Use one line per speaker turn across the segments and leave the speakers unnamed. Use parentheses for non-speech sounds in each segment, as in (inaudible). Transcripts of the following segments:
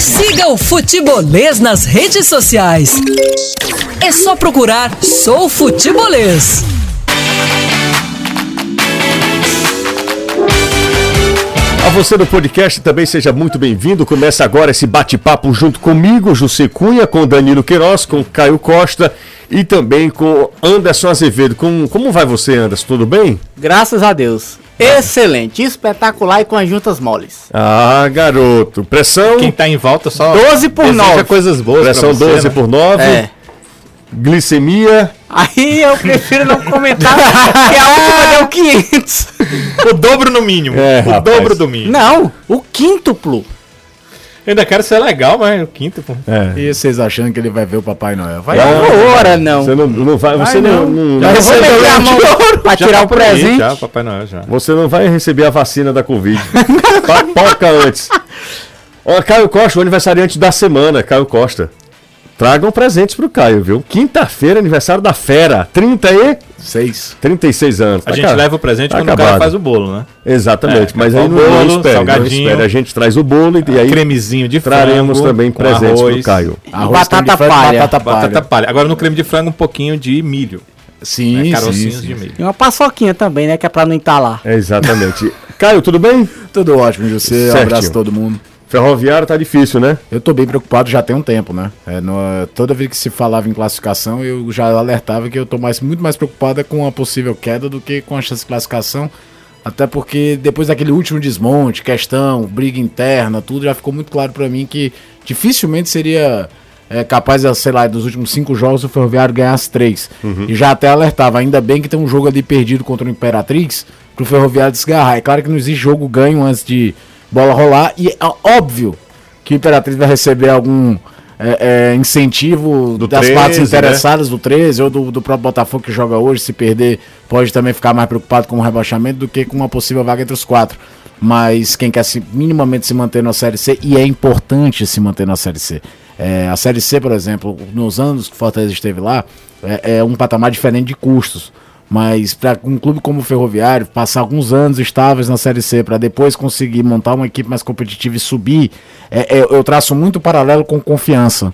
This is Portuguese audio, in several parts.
Siga o Futebolês nas redes sociais. É só procurar Sou Futebolês.
A você do podcast também seja muito bem-vindo. Começa agora esse bate-papo junto comigo, José Cunha, com Danilo Queiroz, com Caio Costa e também com Anderson Azevedo. Com, como vai você, Anderson? Tudo bem?
Graças a Deus. Excelente, espetacular e com as juntas moles.
Ah, garoto. Pressão.
Quem tá em volta só
12 por
deseja
9.
coisas boas
Pressão
você,
12
né?
por 9.
É.
Glicemia.
Aí eu prefiro não comentar, (laughs) porque a última deu 500.
O dobro no mínimo.
É,
o
rapaz.
dobro do mínimo.
Não, o quíntuplo.
Eu ainda quero ser legal, mas o quinto, pô.
É.
E vocês achando que ele vai ver o Papai Noel? Vai
Não, ora não.
Você não, não vai. Você
Vai
não,
não.
não-
Já
não-
eu vou meter a mão pra
Já
tirar
tá
o
aí,
presente.
Já, Papai Noel já.
Você não vai receber a vacina da Covid. Papoca (laughs) antes. Ó, Caio Costa, o aniversariante da semana, Caio Costa. Tragam presentes pro Caio, viu? Quinta-feira, aniversário da Fera. 30 e
Seis.
36 anos.
A
Tá
gente
ca-
leva o presente
tá
quando o cara
acabado.
faz o bolo, né?
Exatamente,
É,
mas aí
o
não,
bolo,
não espere, não
salgadinho.
espere. A gente traz o bolo e, e aí
Cremezinho de
traremos
frango,
também
com
presentes
arroz,
pro Caio.
Arroz,
batata
frango,
palha.
Batata palha.
Batata palha. Agora no creme de frango um pouquinho de milho.
Sim,
né?
sim,
de milho.
E uma paçoquinha também, né? Que é pra não entalar.
É, exatamente. Caio, tudo bem?
Tudo ótimo, José. Um abraço a todo mundo.
Ferroviário tá difícil, né?
Eu tô bem preocupado já tem um tempo, né? É, no- toda vez que se falava em classificação, eu já alertava que eu tô mais, muito mais preocupado com a possível queda do que com a chance de classificação. Até porque depois daquele último desmonte, questão, briga interna, tudo, já ficou muito claro pra mim que dificilmente seria é, capaz, de, sei lá, dos últimos cinco jogos o Ferroviário ganhasse três. E já até alertava, ainda bem que tem um jogo ali perdido contra o Imperatrix pro Ferroviário desgarrar. É claro que não existe jogo ganho antes de bola rolar e é óbvio que o Imperatriz vai receber algum é, é, incentivo
Do
das
13,
partes
né?
interessadas do 13 ou do, do próprio Botafogo que joga hoje. Se perder, pode também ficar mais preocupado com o rebaixamento do que com uma possível vaga entre os quatro. Mas quem quer se, minimamente se manter na Série C, e é importante se manter na Série C. É, a Série C, por exemplo, nos anos que o Fortaleza esteve lá, é, é um patamar diferente de custos. Mas para um clube como o Ferroviário passar alguns anos estáveis na Série C para depois conseguir montar uma equipe mais competitiva e subir, é- é- eu traço muito paralelo com confiança.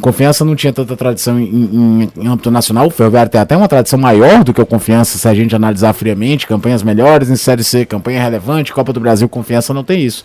Confiança não tinha tanta tradição em, em- em âmbito nacional. O Ferroviário tem até uma tradição maior do que o Confiança, se a gente analisar friamente. Campanhas melhores em Série C, campanha relevante, Copa do Brasil, Confiança não tem isso.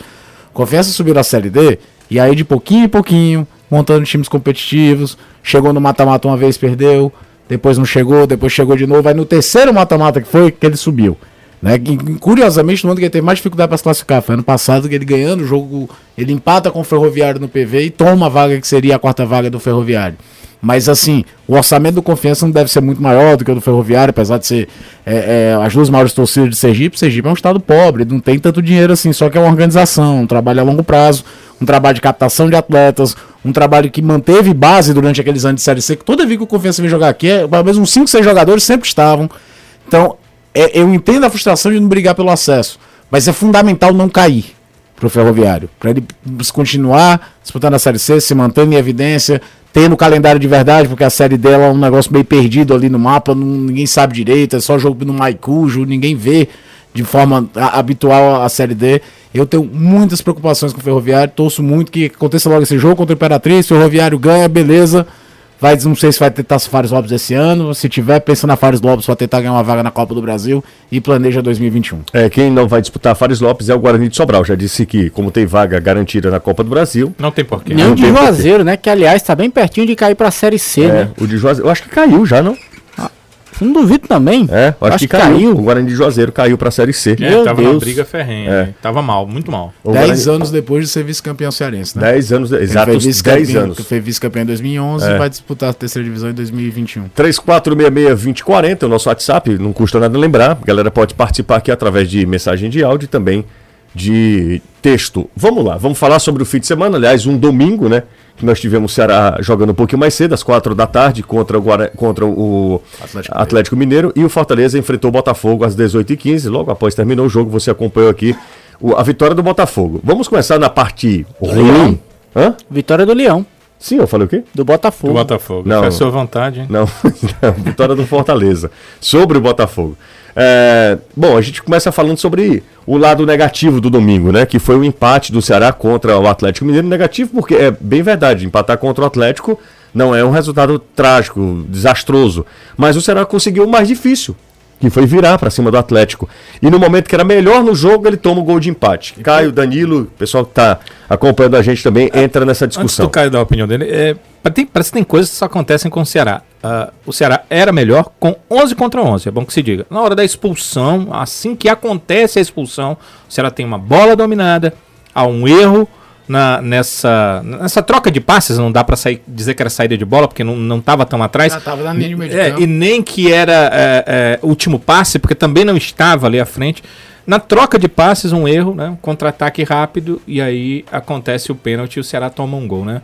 Confiança subiu na Série D e aí de pouquinho em pouquinho, montando times competitivos. Chegou no mata-mata uma vez, perdeu. Depois não chegou, depois chegou de novo. Aí no terceiro mata-mata que foi, que ele subiu. Né? E, Curiosamente, no ano que ele teve mais dificuldade para se classificar. Foi ano passado que ele ganhando o jogo, ele empata com o Ferroviário no PV e toma a vaga que seria a quarta vaga do Ferroviário. Mas assim, o orçamento do Confiança não deve ser muito maior do que o do Ferroviário, apesar de ser é, é, as duas maiores torcidas de Sergipe. Sergipe é um estado pobre, não tem tanto dinheiro assim, só que é uma organização, um trabalho a longo prazo, um trabalho de captação de atletas, um trabalho que manteve base durante aqueles anos de Série C, que toda vez que o Confiança vem jogar aqui, é, pelo menos uns 5, 6 jogadores sempre estavam. Então, é, eu entendo a frustração de não brigar pelo acesso, mas é fundamental não cair pro Ferroviário, para ele continuar disputando a Série C, se mantendo em evidência, tendo o calendário de verdade, porque a Série dela é um negócio meio perdido ali no mapa, não- ninguém sabe direito, é só jogo no Maicujo, ninguém vê de forma a- habitual a Série D. Eu tenho muitas preocupações com o Ferroviário, torço muito que aconteça logo esse jogo contra o Imperatriz, Ferroviário ganha, beleza. Vai, não sei se vai tentar Fares Lopes esse ano. Se tiver, pensa na Fares Lopes para tentar ganhar uma vaga na Copa do Brasil e planeja 2021.
É, quem não vai disputar Fares Lopes é o Guarani de Sobral. Já disse que, como tem vaga garantida na Copa do Brasil,
Não tem porquê.
Nem o de. Juazeiro, né? Que aliás tá bem pertinho de cair pra Série C,
é,
né?
o de Juazeiro. Eu acho que caiu já, não?
Não duvido também.
É, eu acho, que, caiu. O Guarani de Juazeiro caiu pra Série C.
É,
Meu
tava
Deus.
briga ferrenha.
É.
Tava mal, muito mal.
O
Dez
Guarani-
anos depois de ser vice-campeão cearense, né?
10 anos, exato,
foi
10
vice-campeão-
anos.
Foi vice-campeão em 2011
É.
e vai disputar a terceira divisão em 2021.
3466-2040 é o nosso WhatsApp, não custa nada lembrar. A galera pode participar aqui através de mensagem de áudio e também de texto. Vamos lá, vamos falar sobre o fim de semana. Aliás, um domingo, né? Nós tivemos o Ceará jogando um pouquinho mais cedo, às 4 da tarde, contra o, Guara- contra o
Atlético
Atlético, Mineiro. E o Fortaleza enfrentou o Botafogo às 18h15. Logo após terminou o jogo, você acompanhou aqui a vitória do Botafogo. Vamos começar na parte ruim. Hã?
Vitória do Leão.
Sim, eu falei o quê?
Do Botafogo.
Do Botafogo.
Não.
Foi a sua vontade, hein?
Não, (laughs) não, vitória do Fortaleza. Sobre o Botafogo. É, bom, a gente começa falando sobre o lado negativo do domingo, né? Que foi o empate do Ceará contra o Atlético Mineiro. Negativo porque é bem verdade, empatar contra o Atlético não é um resultado trágico, desastroso. Mas o Ceará conseguiu o mais difícil, que foi virar para cima do Atlético. E no momento que era melhor no jogo, ele toma o gol de empate. Caio, Danilo, o pessoal que está acompanhando a gente também entra nessa
Antes
discussão.
do Caio dar a opinião dele, é, tem- parece que tem coisas que só acontecem com o Ceará. Ah, o Ceará era melhor com 11 contra 11, é bom que se diga. Na hora da expulsão, assim que acontece a expulsão, o Ceará tem uma bola dominada, há um erro na, nessa, nessa troca de passes, não dá sair, dizer que era saída de bola, porque não, não tava tão atrás.
Já tava na linha de
É, e nem que era é, é, último passe, porque também não estava ali à frente. Na troca de passes, um erro, né? Um contra-ataque rápido, e aí acontece o pênalti e o Ceará toma um gol, né?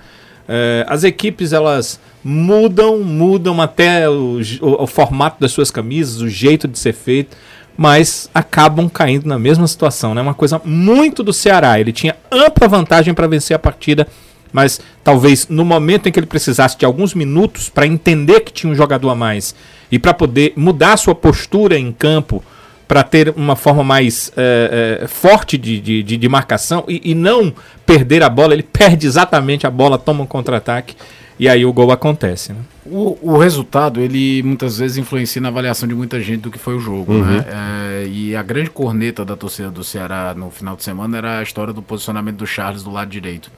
É, as equipes, elas mudam, mudam até o, o- o formato das suas camisas, o jeito de ser feito, mas acabam caindo na mesma situação, né? Uma coisa muito do Ceará. Ele tinha ampla vantagem para vencer a partida, mas talvez no momento em que ele precisasse de alguns minutos para entender que tinha um jogador a mais e para poder mudar sua postura em campo para ter uma forma mais eh, eh, forte de, de, de- de marcação e, e não perder a bola, ele perde exatamente a bola, toma um contra-ataque e aí o gol acontece. Né?
O, o resultado, ele muitas vezes influencia na avaliação de muita gente do que foi o jogo, né? É, e a grande corneta da torcida do Ceará no final de semana era a história do posicionamento do Charles do lado direito.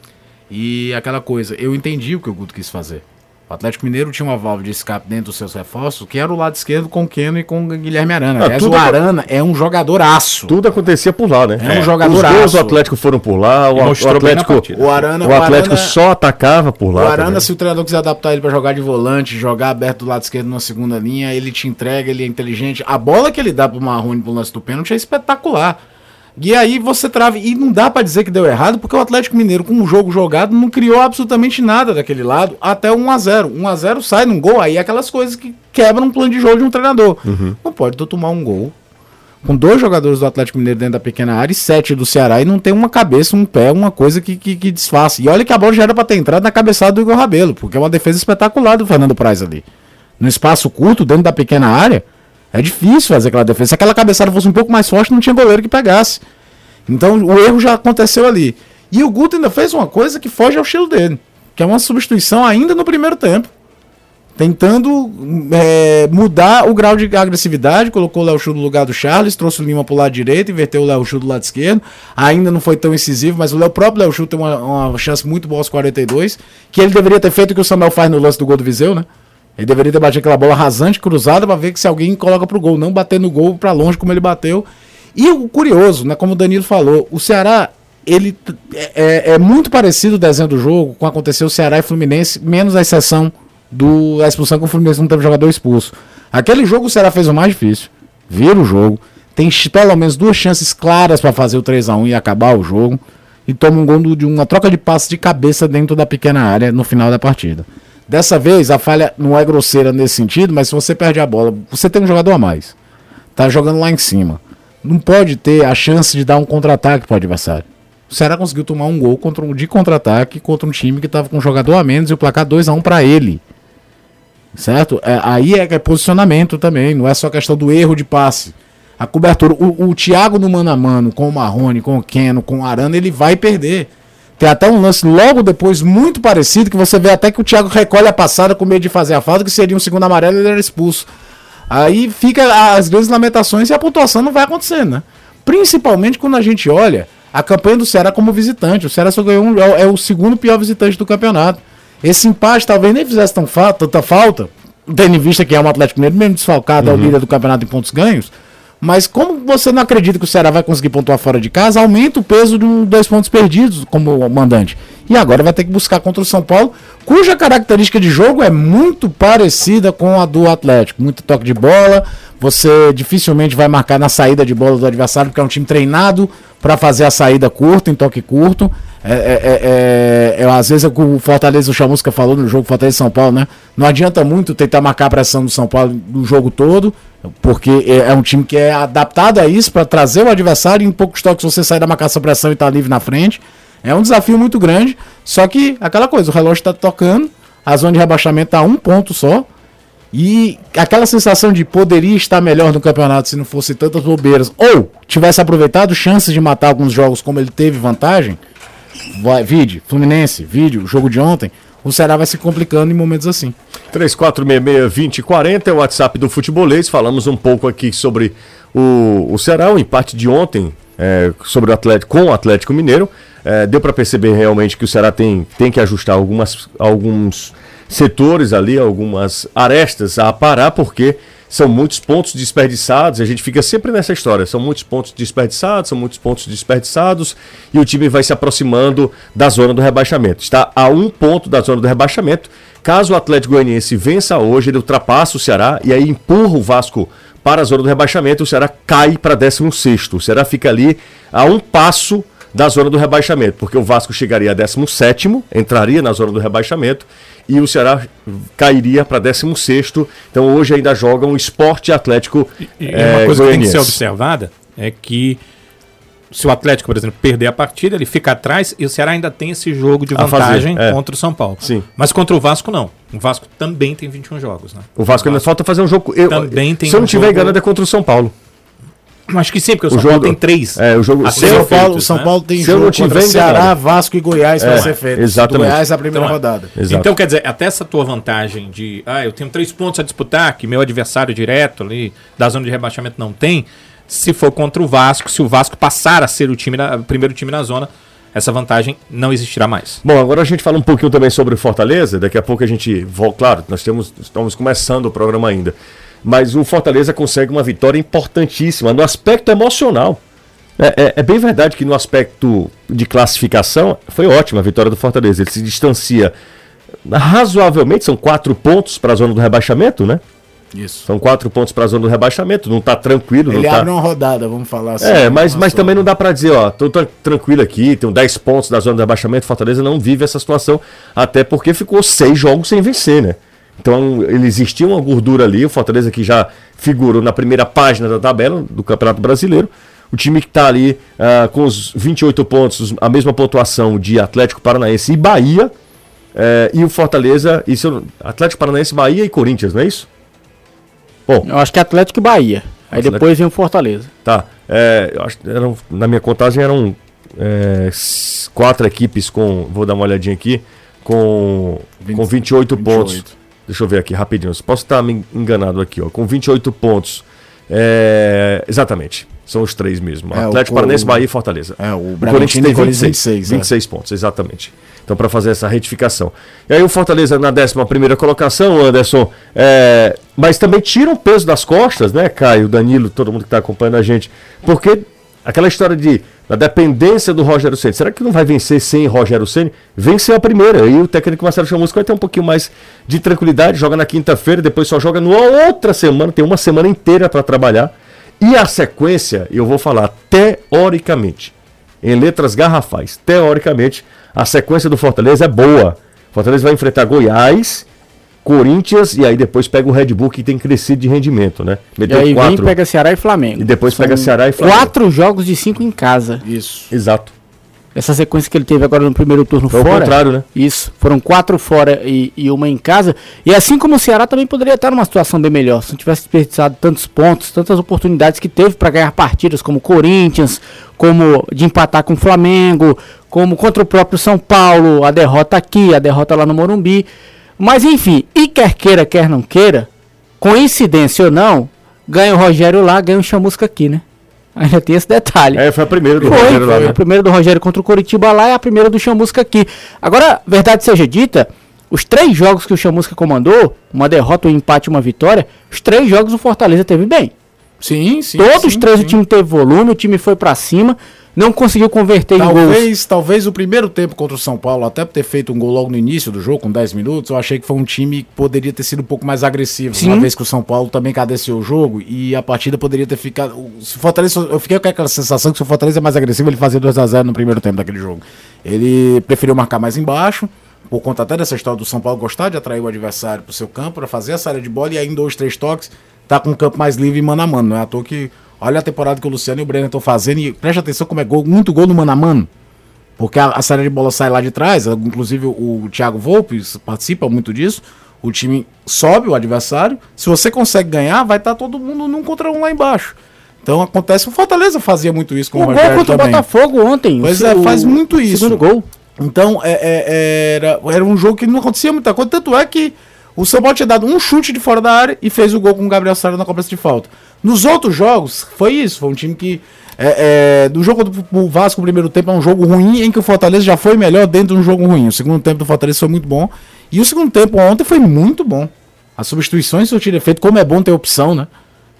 E aquela coisa, eu entendi o que o Guto quis fazer. O Atlético Mineiro tinha uma válvula de escape dentro dos seus reforços, que era o lado esquerdo com o Keno e com o Guilherme Arana. Aliás,
tudo
o Arana é um jogador aço.
Tudo acontecia por lá, né?
É um jogador
Os gols
aço.
do Atlético foram por lá, o, o Atlético.
O Arana,
o Atlético
Arana-
só atacava por lá.
O Arana,
também.
se o treinador quiser adaptar ele pra jogar de volante, jogar aberto do lado esquerdo na segunda linha, ele te entrega, ele é inteligente. A bola que ele dá pro Marrone pro lance do pênalti é espetacular. E aí você trava. E não dá pra dizer que deu errado, porque o Atlético Mineiro, com o jogo jogado, não criou absolutamente nada daquele lado até o 1x0. 1x0 sai num gol, aí é aquelas coisas que quebram um plano de jogo de um treinador. Não pode tu tomar um gol com dois jogadores do Atlético Mineiro dentro da pequena área e sete do Ceará e não tem uma cabeça, um pé, uma coisa que, que, que disfarce. E olha que a bola já era pra ter entrado na cabeçada do Igor Rabelo, porque é uma defesa espetacular do Fernando Praz ali. No espaço curto, dentro da pequena área, é difícil fazer aquela defesa. Se aquela cabeçada fosse um pouco mais forte, não tinha goleiro que pegasse. Então o erro já aconteceu ali. E o Guto ainda fez uma coisa que foge ao estilo dele, que é uma substituição ainda no primeiro tempo tentando é, mudar o grau de agressividade, colocou o Léo Chu no lugar do Charles, trouxe o Lima pro lado direito, inverteu o Léo Chu do lado esquerdo, ainda não foi tão incisivo, mas o Léo- próprio Léo Chu tem uma, uma chance muito boa aos 42, que ele deveria ter feito o que o Samuel faz no lance do gol do Viseu, né? Ele deveria ter batido aquela bola rasante, cruzada, pra ver que se alguém coloca pro gol, não bater no gol pra longe como ele bateu. E o curioso, né, como o Danilo falou, o Ceará, ele é, é- é muito parecido o desenho do jogo com aconteceu o Ceará e Fluminense, menos a exceção do, da expulsão que o Fluminense não teve jogador expulso. Aquele jogo o Ceará fez o mais difícil, vira o jogo, tem pelo menos duas chances claras pra fazer o 3 a 1 e acabar o jogo, e toma um gol de uma troca de passes de cabeça dentro da pequena área no final da partida. Dessa vez, a falha não é grosseira nesse sentido, mas se você perde a bola, você tem um jogador a mais. Tá jogando lá em cima. Não pode ter a chance de dar um contra-ataque pro adversário. O Ceará conseguiu tomar um gol contra um, de contra-ataque contra um time que estava com um jogador a menos e o placar 2 a 1 para ele. Certo? É, aí é, é posicionamento também, não é só questão do erro de passe. A cobertura, o, o Thiago no mano a mano com o Marrone, com o Keno, com o Arana, ele vai perder. Tem até um lance logo depois muito parecido que você vê até que o Thiago recolhe a passada com medo de fazer a falta, que seria um segundo amarelo e ele era expulso. Aí fica as grandes lamentações e a pontuação não vai acontecendo, né? Principalmente quando a gente olha a campanha do Ceará como visitante. O Ceará só ganhou um, é o segundo pior visitante do campeonato. Esse empate talvez nem fizesse tão fa tanta falta, tendo em vista que é um Atlético Mineiro, mesmo desfalcado, é o líder do campeonato em pontos ganhos. Mas como você não acredita que o Ceará vai conseguir pontuar fora de casa, aumenta o peso um, dois pontos perdidos como mandante. E agora vai ter que buscar contra o São Paulo, cuja característica de jogo é muito parecida com a do Atlético. Muito toque de bola, você dificilmente vai marcar na saída de bola do adversário, porque é um time treinado para fazer a saída curta, em toque curto. É, é, é, é, é, às vezes é o Fortaleza, o Chamusca falou no jogo Fortaleza São Paulo, né? Não adianta muito tentar marcar a pressão do São Paulo do jogo todo, porque é, é um time que é adaptado a isso para trazer o adversário em poucos toques você sai da marcação pressão e tá livre na frente. É um desafio muito grande, só que aquela coisa, o relógio está tocando, a zona de rebaixamento tá a um ponto só, e aquela sensação de poderia estar melhor no campeonato se não fosse tantas bobeiras, ou tivesse aproveitado chances de matar alguns jogos como ele teve vantagem, vai, vide, Fluminense, vídeo, jogo de ontem, o Ceará vai se complicando em momentos assim.
3466-2040 é o WhatsApp do Futebolês. Falamos um pouco aqui sobre o, o Ceará, o empate de ontem é, sobre o Atlético com o Atlético Mineiro. É, deu para perceber realmente que o Ceará tem, tem que ajustar algumas, alguns setores ali, algumas arestas a parar, porque são muitos pontos desperdiçados, a gente fica sempre nessa história, são muitos pontos desperdiçados, são muitos pontos desperdiçados, e o time vai se aproximando da zona do rebaixamento. Está a um ponto da zona do rebaixamento. Caso o Atlético Goianiense vença hoje, ele ultrapassa o Ceará e aí empurra o Vasco para a zona do rebaixamento, o Ceará cai para 16. O Ceará fica ali a um passo da zona do rebaixamento, porque o Vasco chegaria a 17, entraria na zona do rebaixamento e o Ceará cairia para 16. Então hoje ainda joga um esporte atlético.
E, e é, uma coisa que tem que ser observada é que se o Atlético, por exemplo, perder a partida, ele fica atrás e o Ceará ainda tem esse jogo de vantagem fazer, é. contra o São Paulo.
Sim.
Mas contra o Vasco, não. O Vasco também tem 21 jogos, né?
O Vasco, o ainda falta fazer um jogo. Eu,
também tem
se eu não tiver jogo... enganado, é contra o São Paulo.
Acho que sim, porque o,
o
São
jogo,
Paulo tem três.
É, o jogo.
São Paulo, né? São Paulo tem
se jogo contra
Ceará, Vasco e Goiás é, para ser feito.
Exatamente.
Goiás é a primeira então, rodada.
Exato. Então, quer dizer, até essa tua vantagem de, ah, eu tenho três pontos a disputar, que meu adversário direto ali da zona de rebaixamento não tem, se for contra o Vasco, se o Vasco passar a ser o time na, primeiro time na zona, essa vantagem não existirá mais.
Bom, agora a gente fala um pouquinho também sobre o Fortaleza, daqui a pouco a gente, claro, nós temos, estamos começando o programa ainda mas o Fortaleza consegue uma vitória importantíssima no aspecto emocional. É, é, é, bem verdade que no aspecto de classificação foi ótima a vitória do Fortaleza. Ele se distancia razoavelmente, são quatro pontos para a zona do rebaixamento, né?
Isso.
São quatro pontos para a zona do rebaixamento, não está tranquilo.
Ele
não
abre
tá...
uma rodada, vamos falar assim.
É, mas, mas também não dá para dizer, ó, tô tranquilo aqui, tenho 10 pontos da zona do rebaixamento, Fortaleza não vive essa situação, até porque ficou seis jogos sem vencer, né? Então ele existia uma gordura ali, o Fortaleza que já figurou na primeira página da tabela do Campeonato Brasileiro. O time que está ali uh, com os 28 pontos, a mesma pontuação de Atlético Paranaense e Bahia. Uh, e o Fortaleza, isso, Atlético Paranaense, Bahia e Corinthians, não é isso?
Bom, eu acho que é Atlético e Bahia. Aí Atlético... depois vem o Fortaleza.
Tá. É, eu acho, eram, na minha contagem eram é, quatro equipes com. Vou dar uma olhadinha aqui. Com, 20, com 28, 28 pontos. Deixa eu ver aqui rapidinho. Posso estar me enganado aqui, ó. Com 28 pontos. É... Exatamente. São os três mesmo. É, Atlético Paranaense, Bahia e Fortaleza.
É, o, o Corinthians tem 26, 26,
26 é. pontos, exatamente. Então, para fazer essa retificação. E aí, o Fortaleza na 11 colocação, Anderson. É... Mas também tira o peso das costas, né, Caio, Danilo, todo mundo que está acompanhando a gente. Porque aquela história de da dependência do Rogério Ceni. Será que não vai vencer sem Rogério Ceni? Venceu a primeira. E o técnico Marcelo Chamusco vai ter um pouquinho mais de tranquilidade. Joga na quinta-feira, depois só joga na outra semana. Tem uma semana inteira para trabalhar. E a sequência, eu vou falar teoricamente, em letras garrafais, teoricamente, a sequência do Fortaleza é boa. Fortaleza vai enfrentar Goiás Corinthians e aí depois pega o Red Bull que tem crescido de rendimento, né?
Meteu e aí quatro. vem pega Ceará e Flamengo.
E depois São pega Ceará e Flamengo.
Quatro jogos de cinco em casa.
Isso. Exato.
Essa sequência que ele teve agora no primeiro turno Foi fora.
o contrário, né?
Isso. Foram quatro fora e, e, uma em casa. E assim como o Ceará também poderia estar numa situação bem melhor. Se não tivesse desperdiçado tantos pontos, tantas oportunidades que teve para ganhar partidas, como Corinthians, como de empatar com o Flamengo, como contra o próprio São Paulo, a derrota aqui, a derrota lá no Morumbi. Mas enfim, e quer queira, quer não queira, coincidência ou não, ganha o Rogério lá, ganha o Chamusca aqui, né? Ainda tem esse detalhe.
É, foi a primeira do
foi, Rogério lá. Né? A primeira do Rogério contra o Coritiba lá e a primeira do Chamusca aqui. Agora, verdade seja dita, os três jogos que o Chamusca comandou, uma derrota, um empate e uma vitória, os três jogos o Fortaleza teve bem.
Sim, sim.
Todos
sim,
os três sim. o time teve volume, o time foi para cima não conseguiu converter
talvez,
em gols.
Talvez o primeiro tempo contra o São Paulo, até por ter feito um gol logo no início do jogo, com 10 minutos, eu achei que foi um time que poderia ter sido um pouco mais agressivo. Sim. Uma vez que o São Paulo também cadeciou o jogo e a partida poderia ter ficado. Se Fortaleza, eu fiquei com aquela sensação que se o Fortaleza é mais agressivo, ele fazia 2x0 no primeiro tempo daquele jogo. Ele preferiu marcar mais embaixo por conta até dessa história do São Paulo gostar de atrair o adversário para o seu campo, para fazer essa área de bola e em dois, três toques, tá com o campo mais livre mano a mano. Não é à toa que Olha a temporada que o Luciano e o Brenner estão fazendo e preste atenção como é gol, muito gol no mano a mano. Porque a, a saída de bola sai lá de trás, inclusive o, o Thiago Volpe participa muito disso. O time sobe o adversário. Se você consegue ganhar, vai estar todo mundo num contra um lá embaixo. Então acontece, o Fortaleza fazia muito isso com
O
o
gol contra o
também.
Botafogo ontem.
Pois
o-
é,
o
faz muito isso.
Segundo gol.
Então, é- é- era, era um jogo que não acontecia muita coisa. Tanto é que o São Paulo tinha dado um chute de fora da área e fez o gol com o Gabriel Sara na cobrança de falta. Nos outros jogos, foi isso. Foi um time que. É, é, do jogo do Vasco, o primeiro tempo é um jogo ruim, em que o Fortaleza já foi melhor dentro de um jogo ruim. O segundo tempo do Fortaleza foi muito bom. E o segundo tempo ontem foi muito bom. As substituições surtiram efeito, como é bom ter opção, né?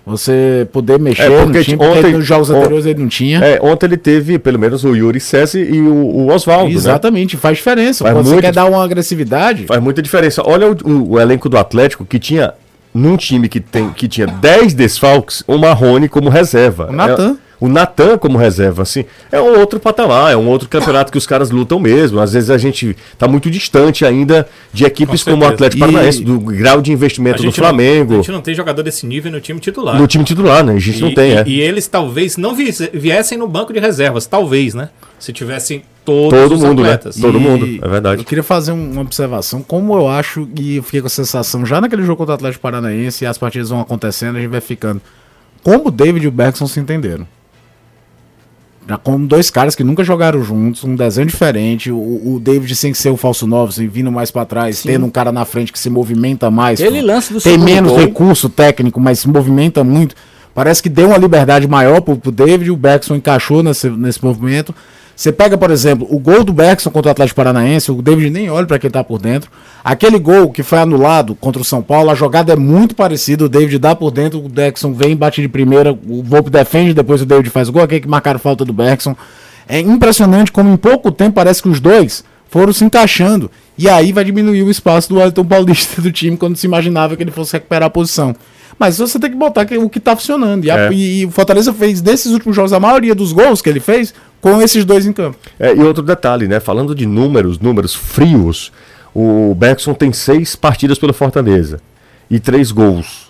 Você poder mexer
É, porque
no time, porque
ontem-
nos jogos
on-
anteriores ele não tinha.
É, ontem ele teve pelo menos o Yuri César e o, o Oswaldo, né?
Exatamente, faz diferença.
Faz
Quando você quer dar uma agressividade.
Faz muita diferença. Olha o, o- o elenco do Atlético que tinha, num time que, tem, que tinha 10 desfalques, o Marrone como reserva.
O Natan.
É- o Natan como reserva, assim, é um outro patamar, é um outro campeonato que os caras lutam mesmo. Às vezes a gente tá muito distante ainda de equipes
Com
como o. Atlético Paranaense, do grau de investimento do
não-
Flamengo,
a gente não tem jogador desse nível no time titular.
no time titular, né? A gente não
E-
tem,
e,
é.
e eles talvez não viesse- viessem no banco de reservas, talvez, né? Se tivessem todos
Todo
os
mundo, né?
atletas.
Todo
E
mundo, é verdade.
Eu queria fazer um- uma observação. Como eu acho, e eu fiquei com a sensação, já naquele jogo contra o Atlético Paranaense, e as partidas vão acontecendo, a gente vai ficando. Como o David e o Bergson se entenderam. Já como dois caras que nunca jogaram juntos, um desenho diferente. O, o David sem ser o falso novo, assim, vindo mais pra trás, tendo um cara na frente que se movimenta mais.
Ele lança do
Tem menos
gol.
recurso técnico, mas se movimenta muito. Parece que deu uma liberdade maior pro, pro David, o Bergson encaixou nesse, nesse movimento. Você pega, por exemplo, o gol do Bergson contra o Atlético Paranaense, o David nem olha para quem tá por dentro. Aquele gol que foi anulado contra o São Paulo, a jogada é muito parecida, o David dá por dentro, o Bergson vem, bate de primeira, o Volpe defende, depois o David faz o gol, aquele que marcaram falta do Bergson. É impressionante como em pouco tempo parece que os dois foram se encaixando. E aí vai diminuir o espaço do Wellington Paulista do time quando se imaginava que ele fosse recuperar a posição. Mas você tem que botar o que tá funcionando. E, a-
É.
e- e o Fortaleza fez desses últimos jogos a maioria dos gols que ele fez com esses dois em campo.
É, e outro detalhe, né? Falando de números, números frios, o Bergson tem seis partidas pelo Fortaleza e três gols.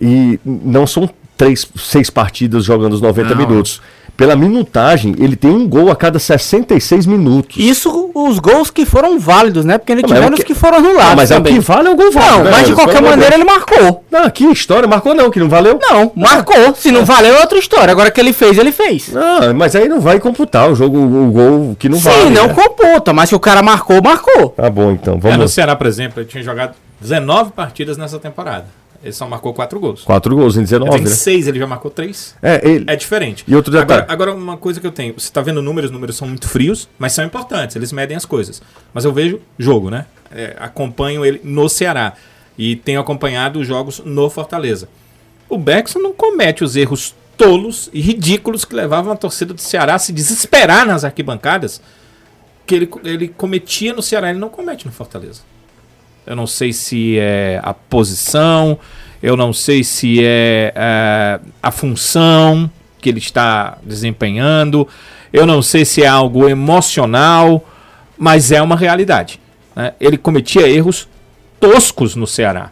E não são três, seis partidas jogando os 90
Não.
minutos. Pela minutagem, ele tem um gol a cada 66 minutos.
Isso os gols que foram válidos, né? Porque ele
Não,
tiveram
mas é
os
que-
que foram anulados
Ah, mas é o
também.
que vale é o gol válido.
Não,
né,
mas de qualquer maneira ele marcou.
Não, que história, marcou não, que não valeu?
Não, marcou. Se não valeu é outra história. Agora que ele fez, ele fez.
Não, mas aí não vai computar o jogo, o gol que não
Sim,
vale.
não
né?
computa, mas se o cara marcou, marcou.
Tá bom, então,
É, no
vamos.
Ceará, por exemplo, ele tinha jogado 19 partidas nessa temporada. Ele só marcou 4 gols.
Quatro gols em 19,
Em
né?
6 ele já marcou 3.
É, ele...
É diferente.
E outro detalhe.
Agora, agora, uma coisa que eu tenho. Você tá vendo números, os números são muito frios, mas são importantes, eles medem as coisas. Mas eu vejo jogo, né? É, acompanho ele no Ceará. E tenho acompanhado os jogos no Fortaleza. O Beckson não comete os erros tolos e ridículos que levavam a torcida do Ceará a se desesperar nas arquibancadas que ele, ele cometia no Ceará, ele não comete no Fortaleza. Eu não sei se é a posição, eu não sei se é, é, a função que ele está desempenhando, eu não sei se é algo emocional, mas é uma realidade. né? Ele cometia erros toscos no Ceará,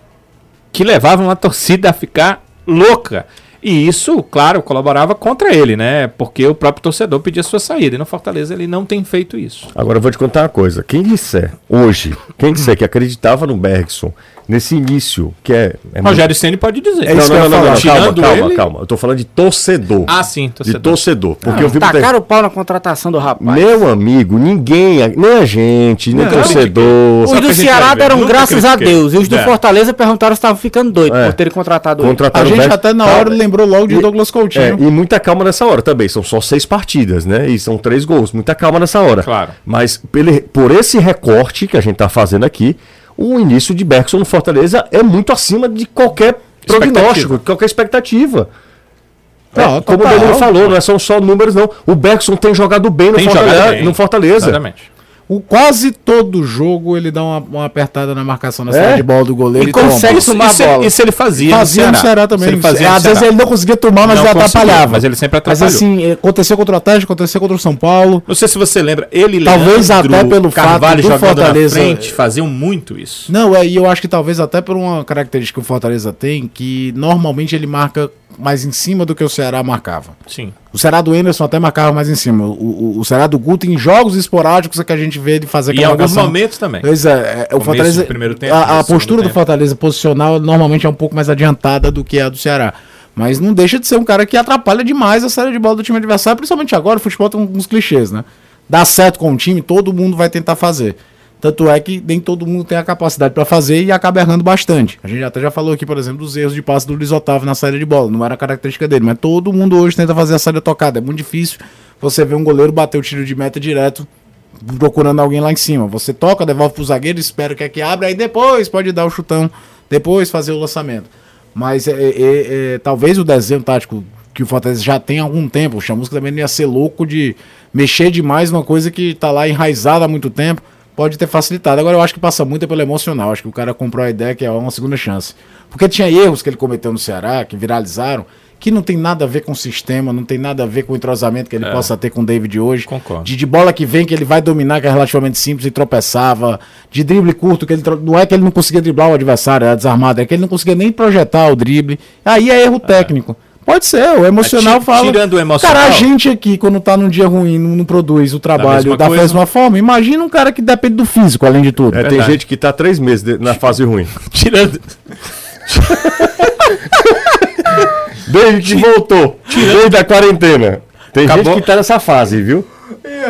que levavam a torcida a ficar louca. E isso, claro, colaborava contra ele, né? Porque o próprio torcedor pedia sua saída. E no Fortaleza ele não tem feito isso.
Agora eu vou te contar uma coisa. Quem disser hoje, quem (clears throat) disser que acreditava no Bergson nesse início, que é. é
Rogério Ceni pode dizer.
É
Não,
isso
não,
que eu
não, não, não, calma, calma,
ele-
calma. Eu tô falando de torcedor.
Ah, sim,
de
torcedor.
torcedor. Porque eu vi muita...
Tacaram o pau na contratação do rapaz.
Meu amigo, ninguém, nem a gente, nem
Não,
torcedor.
Os do Ceará deram
Nunca
graças a. Deus. E os do
É.
Fortaleza perguntaram se estavam ficando doidos
É.
por terem contratado ele.
A gente
Bergson.
até na hora lembrou logo de
E-
Douglas
É,
Coutinho.
e muita calma nessa hora também. São só seis partidas, né? E são três gols. Muita calma nessa hora.
Claro.
Mas pele- por esse recorte que a gente tá fazendo aqui, o início de Bergson no Fortaleza é muito acima de qualquer prognóstico, de qualquer expectativa.
Não,
É, como o. Danilo falou, não é- são só números, não. O Bergson tem jogado bem no
Tem
Fortaleza.
jogado bem.
No Fortaleza.
Exatamente.
O, quase todo jogo ele dá uma, uma apertada na marcação na
É?
saída de bola do goleiro
E
e
consegue tomar
isso,
a bola.
isso ele fazia,
Fazia no Ceará também.
Ele fazia
Às vezes ele não conseguia tomar, mas
Não
ele atrapalhava.
mas ele sempre
Mas
atrapalhou.
assim, aconteceu contra o Atlético, aconteceu contra o São Paulo.
Não sei se você lembra, ele
Talvez
Leandro
até pelo fato
Carvalho
do
jogando
Fortaleza-
frente faziam muito isso.
Não, é, e eu acho que talvez até por uma característica que o Fortaleza tem, que normalmente ele marca mais em cima do que o Ceará marcava.
Sim.
O Ceará do Anderson até marcava mais em cima. O, o, o Ceará do Guto em jogos esporádicos é que a gente vê ele fazer
E alguns momentos também.
Pois é, é, o Fortaleza.
primeiro tempo,
a, a postura do
tempo.
Fortaleza posicional normalmente é um pouco mais adiantada do que a do Ceará. Mas não deixa de ser um cara que atrapalha demais a série de bola do time adversário, principalmente agora. O futebol tem uns clichês, né? Dá certo com o time, todo mundo vai tentar fazer. Tanto é que nem todo mundo tem a capacidade para fazer e acaba errando bastante. A gente até já falou aqui, por exemplo, dos erros de passe do Luiz Otávio na saída de bola. Não era característica dele, mas todo mundo hoje tenta fazer a saída tocada. É muito difícil você ver um goleiro bater o tiro de meta direto procurando alguém lá em cima. Você toca, devolve pro zagueiro, espera que é que abra, aí depois pode dar o chutão, depois fazer o lançamento. Mas é, é- é- talvez o desenho tático que o Fortaleza já tem há algum tempo, o Chamusca também não ia ser louco de mexer demais numa coisa que tá lá enraizada há muito tempo, pode ter facilitado. Agora eu acho que passa muito pelo emocional, acho que o cara comprou a ideia que é uma segunda chance. Porque tinha erros que ele cometeu no Ceará, que viralizaram, que não tem nada a ver com o sistema, não tem nada a ver com o entrosamento que ele possa ter com o David hoje.
Concordo.
De, de bola que vem, que ele vai dominar, que é relativamente simples e tropeçava. De drible curto, que ele não é que ele não conseguia driblar o adversário, era desarmado, é que ele não conseguia nem projetar o drible. Aí é erro técnico. Pode ser, o emocional
ti-
fala.
tirando o emocional-
Cara, a gente aqui, quando tá num dia ruim, não, não produz o trabalho
mesma
da
coisa.
mesma forma. Imagina um cara que depende do físico, além de tudo.
É, tem
Verdade.
gente que tá três meses de- na fase ruim. (laughs)
Tirando.
Desde que voltou. Desde a quarentena. Tem
Acabou.
gente que tá nessa fase, viu?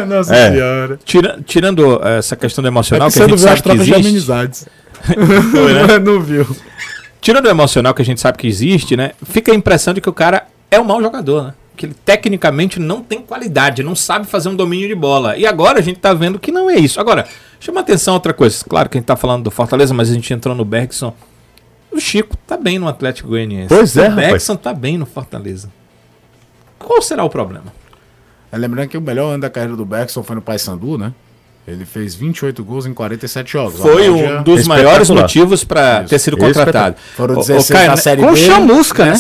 Nossa
É.
senhora.
Tira, tirando essa questão do
É
emocional,
que
que a
você não
gente
viu as
sabe que
trocas de
existe.
amenizades. (laughs)
né? (laughs)
não viu.
Tirando o emocional que a gente sabe que existe, né? Fica a impressão de que o cara é um mau jogador, né? Que ele tecnicamente não tem qualidade, não sabe fazer um domínio de bola. E agora a gente tá vendo que não é isso. Agora, chama atenção outra coisa. Claro que a gente tá falando do Fortaleza, mas a gente entrou no Bergson. O Chico tá bem no Atlético Goianiense.
Pois é,
O
rapaz.
Bergson tá bem no Fortaleza. Qual será o problema?
É, lembrando que o melhor ano da carreira do Bergson foi no Paysandu, né? Ele fez 28 gols em 47 jogos.
Foi um dos maiores motivos para ter sido contratado.
Foram
Ô, ô,
16
Caio,
na
né?
Série
Com
B.
chamusca, né?